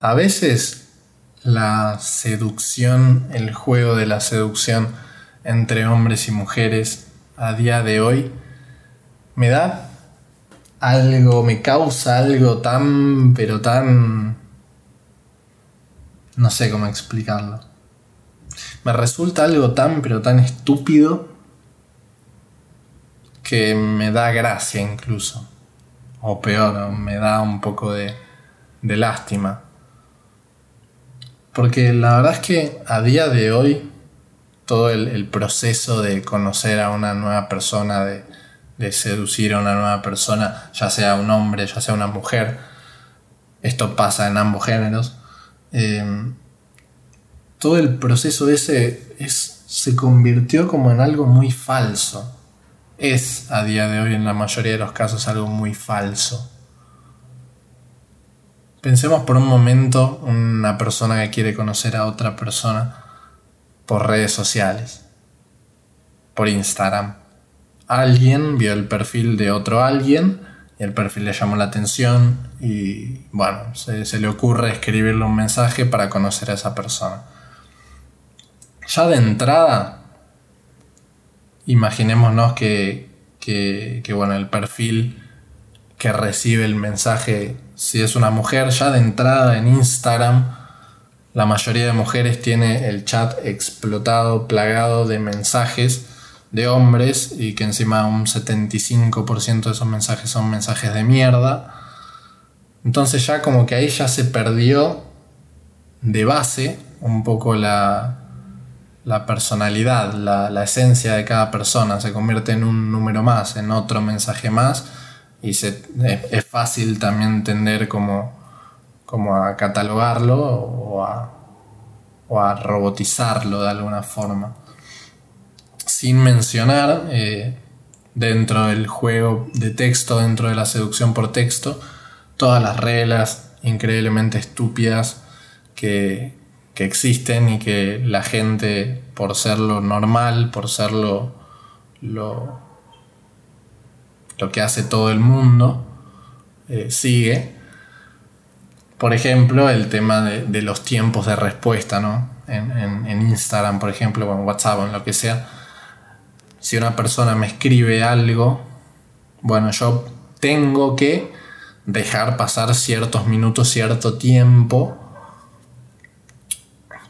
A veces la seducción, el juego de la seducción entre hombres y mujeres a día de hoy me da algo, me causa algo tan, pero tan... no sé cómo explicarlo. Me resulta algo tan, pero tan estúpido que me da gracia incluso. O peor, me da un poco de, de lástima. Porque la verdad es que a día de hoy todo el, proceso de conocer a una nueva persona, de, seducir a una nueva persona, ya sea un hombre, ya sea una mujer, esto pasa en ambos géneros, eh, todo el proceso ese es, se convirtió como en algo muy falso. Es a día de hoy en la mayoría de los casos algo muy falso. Pensemos por un momento una persona que quiere conocer a otra persona por redes sociales, por Instagram. Alguien vio el perfil de otro alguien y el perfil le llamó la atención y bueno, se, le ocurre escribirle un mensaje para conocer a esa persona. Ya de entrada, imaginémonos que, que bueno, el perfil que recibe el mensaje si es una mujer, ya de entrada en Instagram, la mayoría de mujeres tiene el chat explotado, plagado de mensajes de hombres y que encima un 75% de esos mensajes son mensajes de mierda. Entonces ya como que ahí ya se perdió de base un poco la, la personalidad, la, la, esencia de cada persona. Se convierte en un número más, en otro mensaje más y se, es, fácil también entender cómo, a catalogarlo o a, o a, robotizarlo de alguna forma. Sin mencionar eh, dentro del juego de texto, dentro de la seducción por texto, todas las reglas increíblemente estúpidas que, que existen y que la gente, por ser lo normal, por ser lo, lo que hace todo el mundo, eh, sigue. Por ejemplo, el tema de, los tiempos de respuesta, ¿no? En, Instagram, por ejemplo, o en WhatsApp o en lo que sea. Si una persona me escribe algo, bueno, yo tengo que dejar pasar ciertos minutos, cierto tiempo,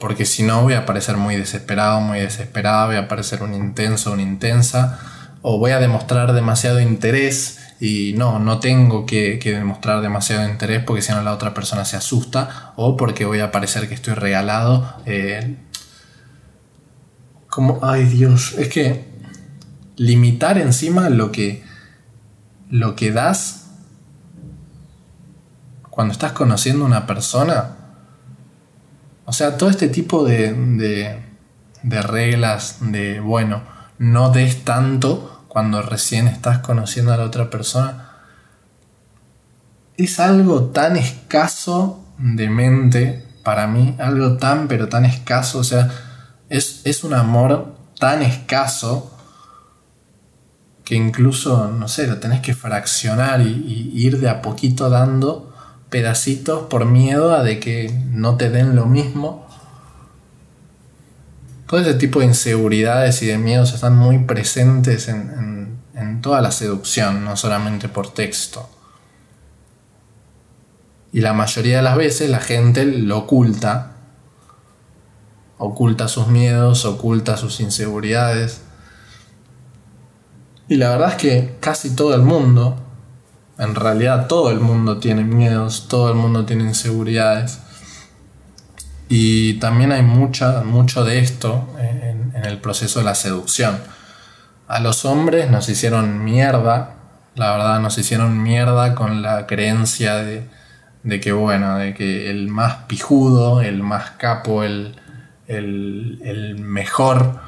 porque si no voy a parecer muy desesperado, muy desesperado, voy a parecer un intenso, una intensa o voy a demostrar demasiado interés y no, no tengo que, demostrar demasiado interés porque si no la otra persona se asusta o porque voy a parecer que estoy regalado. Eh, como, ay Dios, es que limitar encima lo que, lo que das cuando estás conociendo a una persona. O sea, todo este tipo de, de, de reglas de, bueno, no des tanto cuando recién estás conociendo a la otra persona, es algo tan escaso de mente para mí, algo tan pero tan escaso, o sea, es, un amor tan escaso que incluso, no sé, lo tenés que fraccionar y, y, ir de a poquito dando pedacitos por miedo a de que no te den lo mismo todo ese tipo de inseguridades y de miedos están muy presentes en, toda la seducción, no solamente por texto. Y la mayoría de las veces la gente lo oculta, oculta sus miedos, oculta sus inseguridades. Y la verdad es que casi todo el mundo, en realidad todo el mundo tiene miedos, todo el mundo tiene inseguridades. Y también hay mucha, mucho de esto en, el proceso de la seducción. A los hombres nos hicieron mierda, la verdad nos hicieron mierda con la creencia de, que, bueno, de que el más pijudo, el más capo, el, el, el mejor,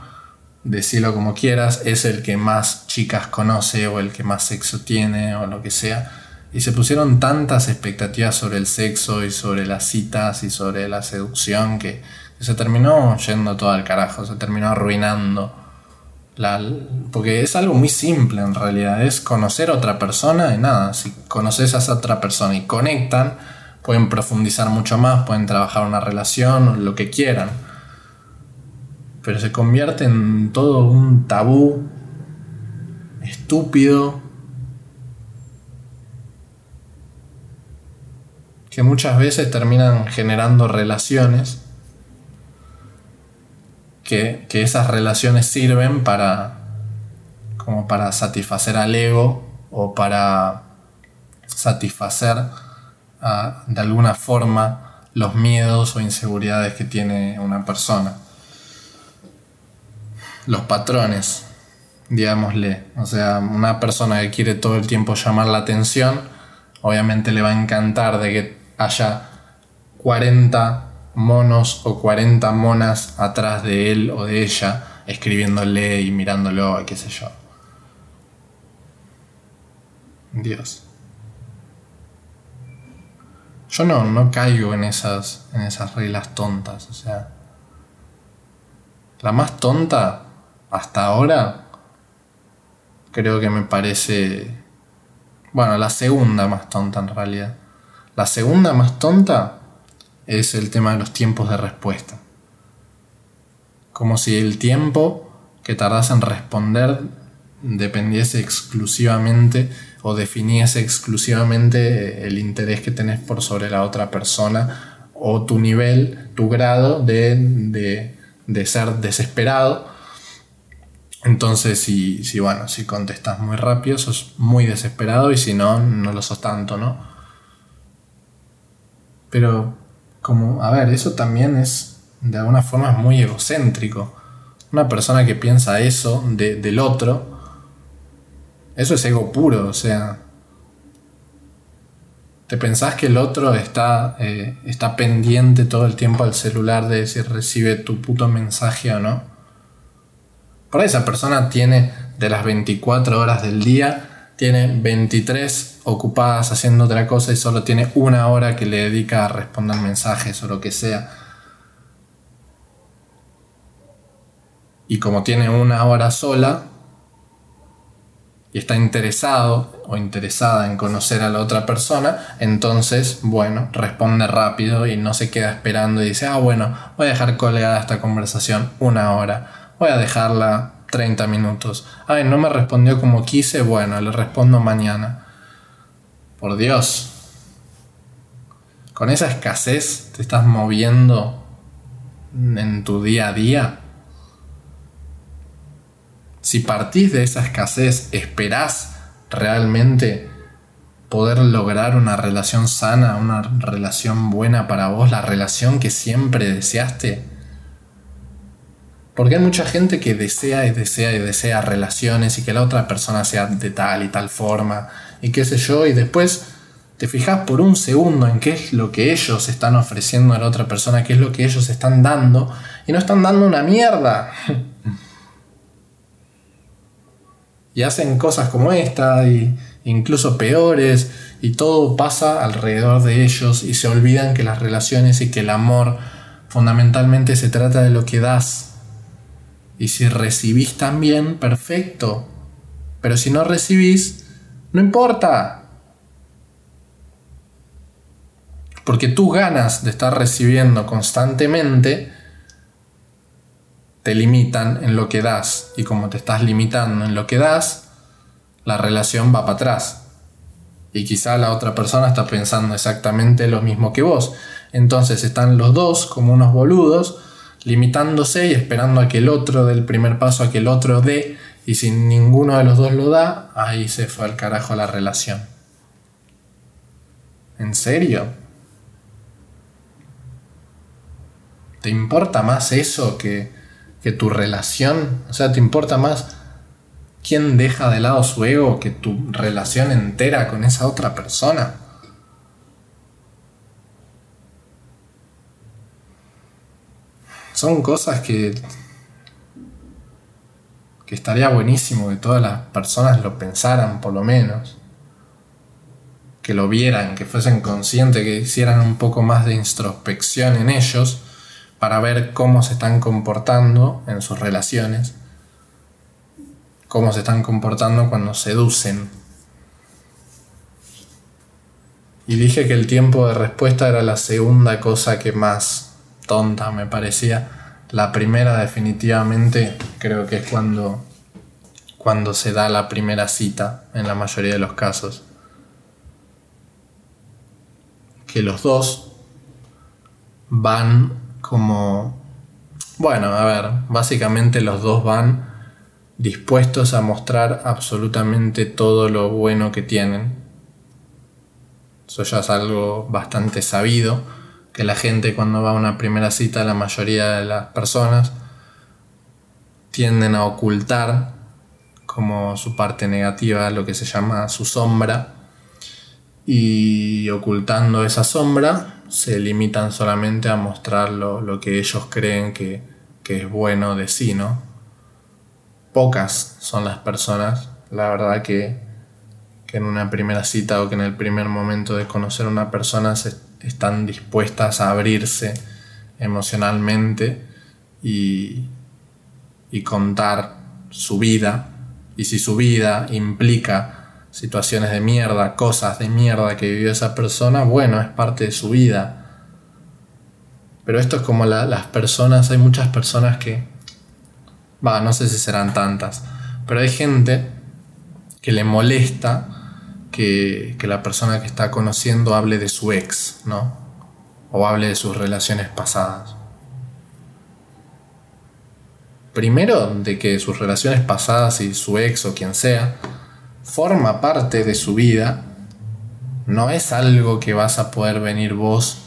decirlo como quieras, es el que más chicas conoce o el que más sexo tiene o lo que sea y se pusieron tantas expectativas sobre el sexo y sobre las citas y sobre la seducción que, se terminó yendo todo al carajo, se terminó arruinando. La, porque es algo muy simple en realidad, es conocer a otra persona y nada, si conoces a esa otra persona y conectan, pueden profundizar mucho más, pueden trabajar una relación, lo que quieran. Pero se convierte en todo un tabú estúpido que muchas veces terminan generando relaciones que, que esas relaciones sirven para como para satisfacer al ego o para satisfacer ah, de alguna forma los miedos o inseguridades que tiene una persona. Los patrones, digámosle. O sea, una persona que quiere todo el tiempo llamar la atención, obviamente le va a encantar de que haya 40 monos o 40 monas atrás de él o de ella, escribiéndole y mirándolo, qué sé yo. Dios. Yo no, no caigo en esas, en esas reglas tontas. O sea, la más tonta hasta ahora creo que me parece... Bueno, la segunda más tonta en realidad. La segunda más tonta es el tema de los tiempos de respuesta. Como si el tiempo que tardas en responder dependiese exclusivamente o definiese exclusivamente el interés que tenés por sobre la otra persona o tu nivel, tu grado de, ser desesperado. Entonces, si, si, bueno, si contestas muy rápido, sos muy desesperado y si no, no lo sos tanto, ¿no? Pero, como, a ver, eso también es, de alguna forma, muy egocéntrico. Una persona que piensa eso del otro, eso es ego puro, o sea. ¿Te pensás que el otro está, eh, está pendiente todo el tiempo al celular de si recibe tu puto mensaje o no? Por ahí esa persona tiene de las 24 horas del día, tiene 23 ocupadas haciendo otra cosa y solo tiene una hora que le dedica a responder mensajes o lo que sea. Y como tiene una hora sola, y está interesado o interesada en conocer a la otra persona, entonces, bueno, responde rápido y no se queda esperando y dice, ah, bueno, voy a dejar colgada esta conversación una hora, voy a dejarla 30 minutos. Ay, no me respondió como quise, bueno, le respondo mañana. Por Dios. Con esa escasez te estás moviendo en tu día a día. Si partís de esa escasez, ¿esperás realmente poder lograr una relación sana, una relación buena para vos, la relación que siempre deseaste? Porque hay mucha gente que desea y desea y desea relaciones y que la otra persona sea de tal y tal forma y qué sé yo, y después te fijas por un segundo en qué es lo que ellos están ofreciendo a la otra persona, qué es lo que ellos están dando, y no están dando una mierda. y hacen cosas como esta, y incluso peores, y todo pasa alrededor de ellos y se olvidan que las relaciones y que el amor fundamentalmente se trata de lo que das. Y si recibís también, perfecto. Pero si no recibís, no importa. Porque tus ganas de estar recibiendo constantemente te limitan en lo que das y como te estás limitando en lo que das, la relación va para atrás. Y quizá la otra persona está pensando exactamente lo mismo que vos. Entonces están los dos como unos boludos, limitándose y esperando a que el otro dé el primer paso, a que el otro dé, y si ninguno de los dos lo da, ahí se fue al carajo la relación. ¿En serio? ¿Te importa más eso que que tu relación, o sea, te importa más quién deja de lado su ego que tu relación entera con esa otra persona. Son cosas que que estaría buenísimo que todas las personas lo pensaran por lo menos, que lo vieran, que fuesen conscientes, que hicieran un poco más de introspección en ellos para ver cómo se están comportando en sus relaciones, cómo se están comportando cuando seducen. Y dije que el tiempo de respuesta era la segunda cosa que más tonta me parecía. La primera definitivamente creo que es cuando, cuando se da la primera cita en la mayoría de los casos. Que los dos van como... Bueno, a ver, básicamente los dos van dispuestos a mostrar absolutamente todo lo bueno que tienen. Eso ya es algo bastante sabido, que la gente cuando va a una primera cita, la mayoría de las personas tienden a ocultar como su parte negativa, lo que se llama su sombra, y ocultando esa sombra se limitan solamente a mostrar lo, que ellos creen que, que es bueno de sí, ¿no? pocas son las personas, la verdad que, en una primera cita o que en el primer momento de conocer a una persona están dispuestas a abrirse emocionalmente y, y contar su vida. Y si su vida implica situaciones de mierda, cosas de mierda que vivió esa persona, bueno, es parte de su vida. Pero esto es como las personas, hay muchas personas que Va, no sé si serán tantas. Pero hay gente que le molesta que, la persona que está conociendo hable de su ex, ¿no? O hable de sus relaciones pasadas. Primero, de que sus relaciones pasadas y su ex o quien sea forma parte de su vida, no es algo que vas a poder venir vos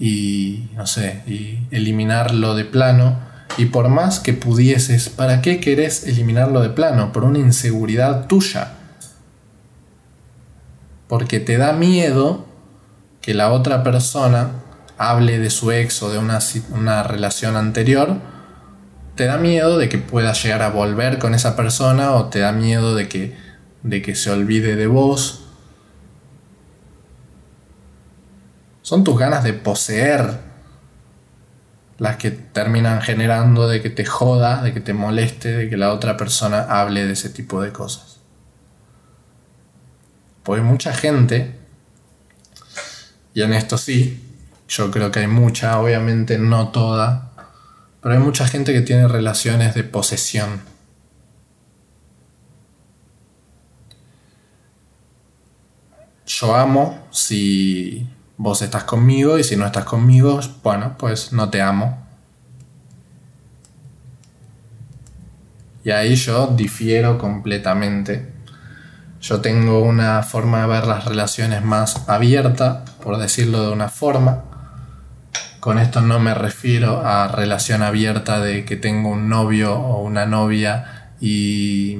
y, no sé, y eliminarlo de plano y por más que pudieses, ¿para qué querés eliminarlo de plano? Por una inseguridad tuya. Porque te da miedo que la otra persona hable de su ex o de una, relación anterior. Te da miedo de que pueda llegar a volver con esa persona o te da miedo de que, de que se olvide de vos. Son tus ganas de poseer las que terminan generando de que te joda, de que te moleste, de que la otra persona hable de ese tipo de cosas. Pues mucha gente, y en esto sí, yo creo que hay mucha, obviamente no toda, pero hay mucha gente que tiene relaciones de posesión. Yo amo si vos estás conmigo y si no estás conmigo, bueno, pues no te amo. Y ahí yo difiero completamente. Yo tengo una forma de ver las relaciones más abierta, por decirlo de una forma. Con esto no me refiero a relación abierta de que tengo un novio o una novia y,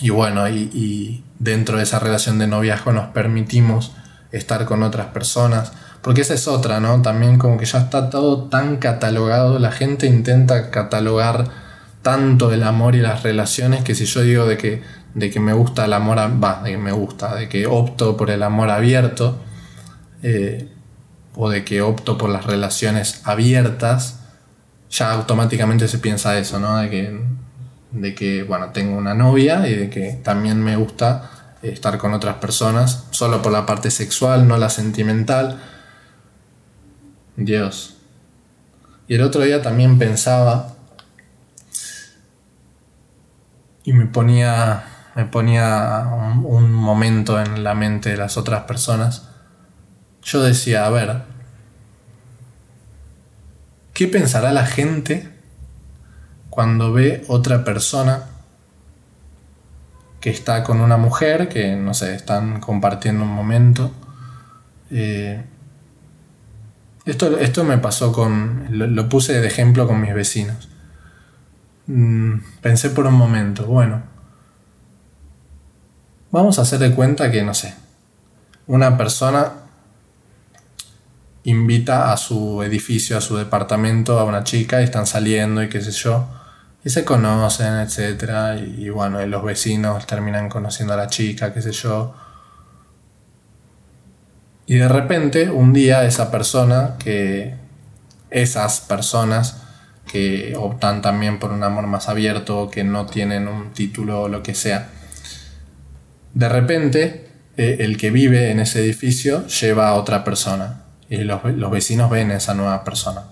y bueno, y, dentro de esa relación de noviazgo nos permitimos estar con otras personas. Porque esa es otra, ¿no? También como que ya está todo tan catalogado, la gente intenta catalogar tanto el amor y las relaciones que si yo digo de que, de que me gusta el amor, va, de que me gusta, de que opto por el amor abierto, eh, o de que opto por las relaciones abiertas, ya automáticamente se piensa eso, ¿no? De que, de que, bueno, tengo una novia y de que también me gusta estar con otras personas, solo por la parte sexual, no la sentimental. Dios. Y el otro día también pensaba y me ponía, me ponía un, momento en la mente de las otras personas. Yo decía, a ver, ¿qué pensará la gente cuando ve otra persona que está con una mujer, que no sé, están compartiendo un momento. Eh, esto, esto, me pasó con, lo, puse de ejemplo con mis vecinos. Mm, pensé por un momento, bueno, vamos a hacer de cuenta que, no sé, una persona invita a su edificio, a su departamento, a una chica y están saliendo y qué sé yo y se conocen, etc. Y, bueno, los vecinos terminan conociendo a la chica, qué sé yo. Y de repente, un día esa persona que... Esas personas que optan también por un amor más abierto, que no tienen un título o lo que sea, de repente eh, el que vive en ese edificio lleva a otra persona y los, vecinos ven a esa nueva persona.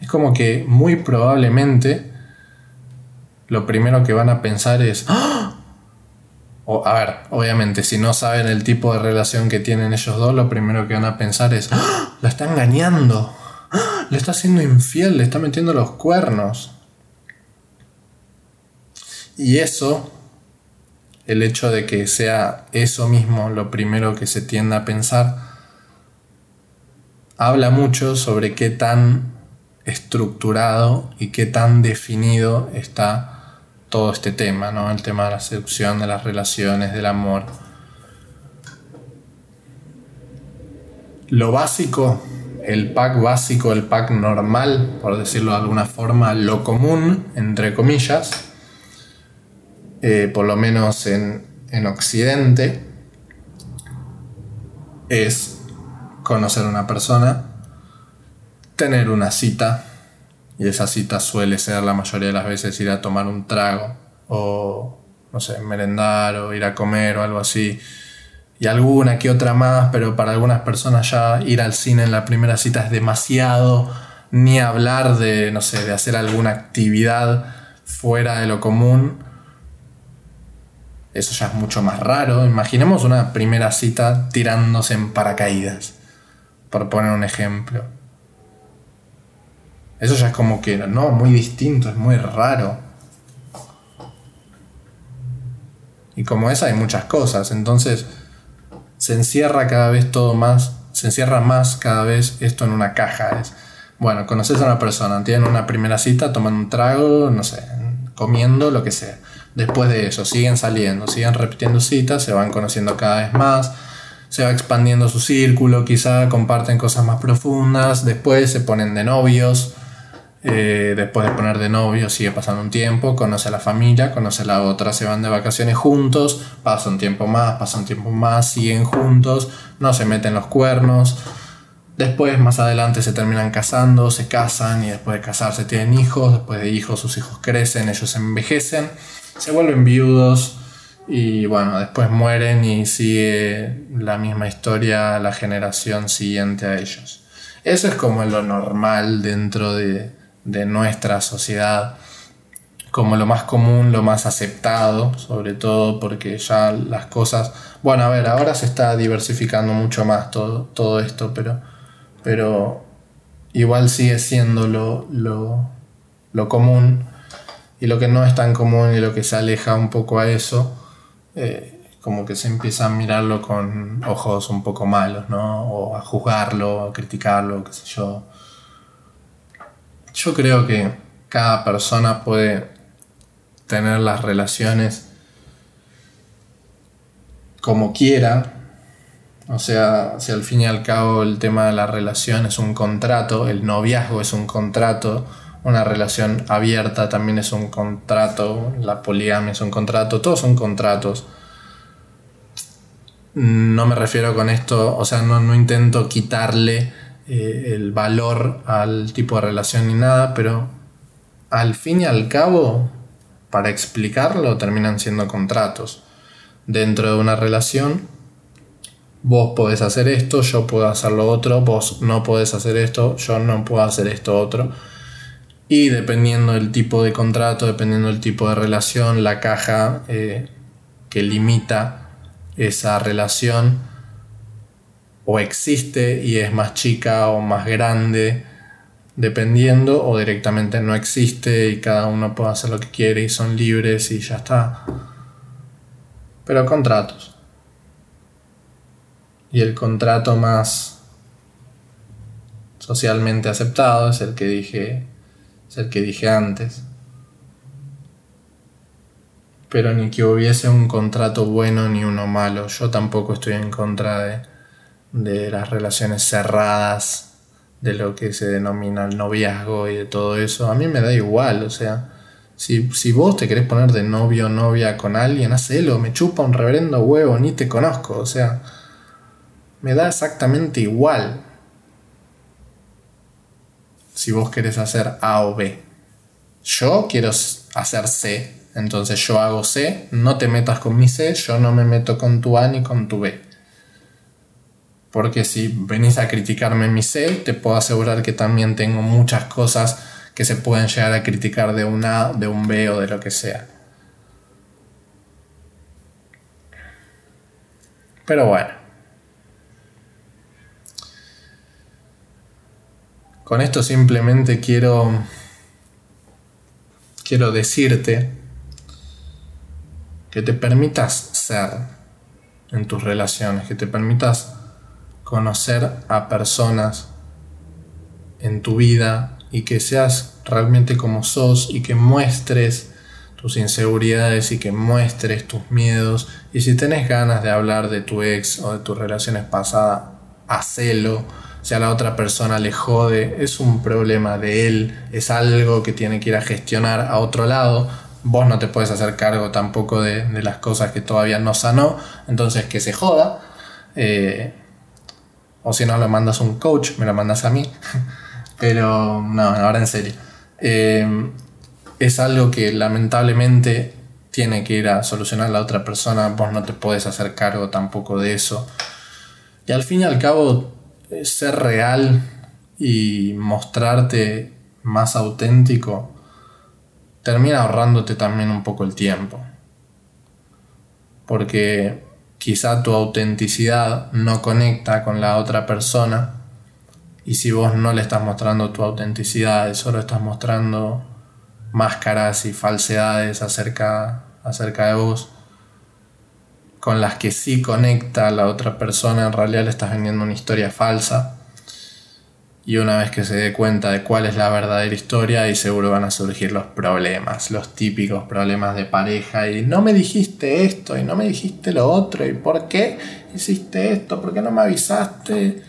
Es como que muy probablemente lo primero que van a pensar es, ¡Ah! o, a ver, obviamente si no saben el tipo de relación que tienen ellos dos, lo primero que van a pensar es, ¡Ah! la está engañando, ¡Ah! le está haciendo infiel, le está metiendo los cuernos. Y eso el hecho de que sea eso mismo lo primero que se tiende a pensar, habla mucho sobre qué tan estructurado y qué tan definido está todo este tema, ¿no? El tema de la seducción, de las relaciones, del amor. Lo básico, el pack básico, el pack normal, por decirlo de alguna forma, lo común, entre comillas, eh, por lo menos en, en Occidente, es conocer a una persona, tener una cita, y esa cita suele ser la mayoría de las veces ir a tomar un trago, o no sé, merendar, o ir a comer, o algo así. Y alguna que otra más, pero para algunas personas ya ir al cine en la primera cita es demasiado, ni hablar de, no sé, de hacer alguna actividad fuera de lo común eso ya es mucho más raro. Imaginemos una primera cita tirándose en paracaídas, por poner un ejemplo. Eso ya es como que, no, muy distinto, es muy raro. Y como esa hay muchas cosas, entonces se encierra cada vez todo más, se encierra más cada vez esto en una caja. Es, bueno, conoces a una persona, tienen una primera cita, toman un trago, no sé, comiendo, lo que sea Después de eso, siguen saliendo, siguen repitiendo citas, se van conociendo cada vez más, se va expandiendo su círculo, quizá comparten cosas más profundas, después se ponen de novios, eh, después de poner de novios sigue pasando un tiempo, conoce a la familia, conoce a la otra, se van de vacaciones juntos, pasa un tiempo más, pasa un tiempo más, siguen juntos, no se meten los cuernos. Después, más adelante, se terminan casando, se casan y después de casarse tienen hijos, después de hijos sus hijos crecen, ellos envejecen se vuelven viudos y bueno, después mueren y sigue la misma historia la generación siguiente a ellos. Eso es como lo normal dentro de, de nuestra sociedad, como lo más común, lo más aceptado, sobre todo porque ya las cosas, bueno, a ver, ahora se está diversificando mucho más todo, todo esto, pero, pero igual sigue siendo lo, lo, lo común y lo que no es tan común y lo que se aleja un poco a eso, eh, como que se empieza a mirarlo con ojos un poco malos, ¿no? O a juzgarlo, a criticarlo, qué sé yo. Yo creo que cada persona puede tener las relaciones como quiera. O sea, si al fin y al cabo el tema de la relación es un contrato, el noviazgo es un contrato, una relación abierta también es un contrato, la poligamia es un contrato, todos son contratos. No me refiero con esto, o sea, no, intento quitarle eh, el valor al tipo de relación ni nada, pero al fin y al cabo, para explicarlo, terminan siendo contratos. Dentro de una relación, vos podés hacer esto, yo puedo hacer lo otro, vos no podés hacer esto, yo no puedo hacer esto otro y dependiendo del tipo de contrato, dependiendo del tipo de relación, la caja eh, que limita esa relación o existe y es más chica o más grande, dependiendo, o directamente no existe y cada uno puede hacer lo que quiere y son libres y ya está. Pero contratos. Y el contrato más socialmente aceptado es el que dije es el que dije antes. Pero ni que hubiese un contrato bueno ni uno malo. Yo tampoco estoy en contra de, de las relaciones cerradas, de lo que se denomina el noviazgo y de todo eso. A mí me da igual, o sea, si, si vos te querés poner de novio o novia con alguien, hacelo, me chupa un reverendo huevo, ni te conozco, o sea, me da exactamente igual si vos querés hacer A o B. Yo quiero hacer C, Entonces yo hago C, no te metas con mi C, yo no me meto con tu A ni con tu B. Porque si venís a criticarme mi C, te puedo asegurar que también tengo muchas cosas que se pueden llegar a criticar de un A, de un B o de lo que sea. Pero bueno. Con esto simplemente quiero quiero decirte que te permitas ser en tus relaciones, que te permitas conocer a personas en tu vida y que seas realmente como sos y que muestres tus inseguridades y que muestres tus miedos. Y si tenés ganas de hablar de tu ex o de tus relaciones pasadas, hacelo. Si a la otra persona le jode, es un problema de él, es algo que tiene que ir a gestionar a otro lado. Vos no te puedes hacer cargo tampoco de, las cosas que todavía no sanó, entonces que se joda. Eh, o si no, lo mandas a un coach, me lo mandas a mí. Pero no, ahora en serio. Eh, es algo que lamentablemente tiene que ir a solucionar la otra persona, vos no te puedes hacer cargo tampoco de eso. Y al fin y al cabo, ser real y mostrarte más auténtico termina ahorrándote también un poco el tiempo. Porque quizá tu autenticidad no conecta con la otra persona y si vos no le estás mostrando tu autenticidad, solo estás mostrando máscaras y falsedades acerca, acerca de vos, con las que sí conecta la otra persona, en realidad le estás vendiendo una historia falsa. Y una vez que se dé cuenta de cuál es la verdadera historia, ahí seguro van a surgir los problemas, los típicos problemas de pareja. Y no me dijiste esto, y no me dijiste lo otro, y por qué hiciste esto, por qué no me avisaste.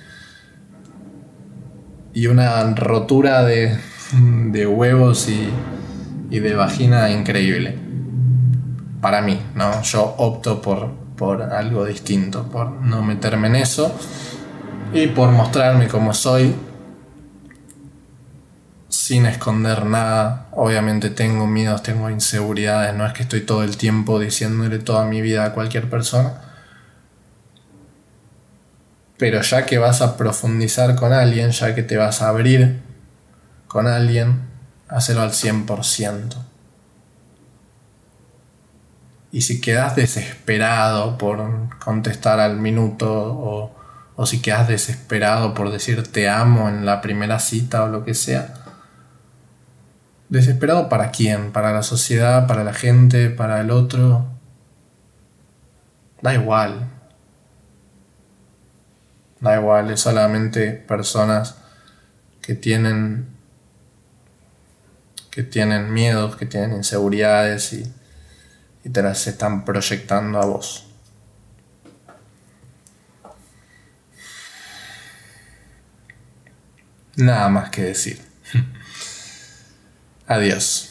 Y una rotura de, de huevos y, y de vagina increíble. Para mí, ¿no? Yo opto por, por algo distinto, por no meterme en eso y por mostrarme como soy sin esconder nada. Obviamente tengo miedos, tengo inseguridades, no es que estoy todo el tiempo diciéndole toda mi vida a cualquier persona. Pero ya que vas a profundizar con alguien, ya que te vas a abrir con alguien, hacelo al 100%. Y si quedas desesperado por contestar al minuto o, o si quedas desesperado por decir te amo en la primera cita o lo que sea, ¿Desesperado para quién? ¿Para la sociedad? ¿Para la gente? ¿Para el otro? Da igual. Da igual, es solamente personas que tienen que tienen miedos, que tienen inseguridades y, y te las están proyectando a vos. Nada más que decir. Adiós.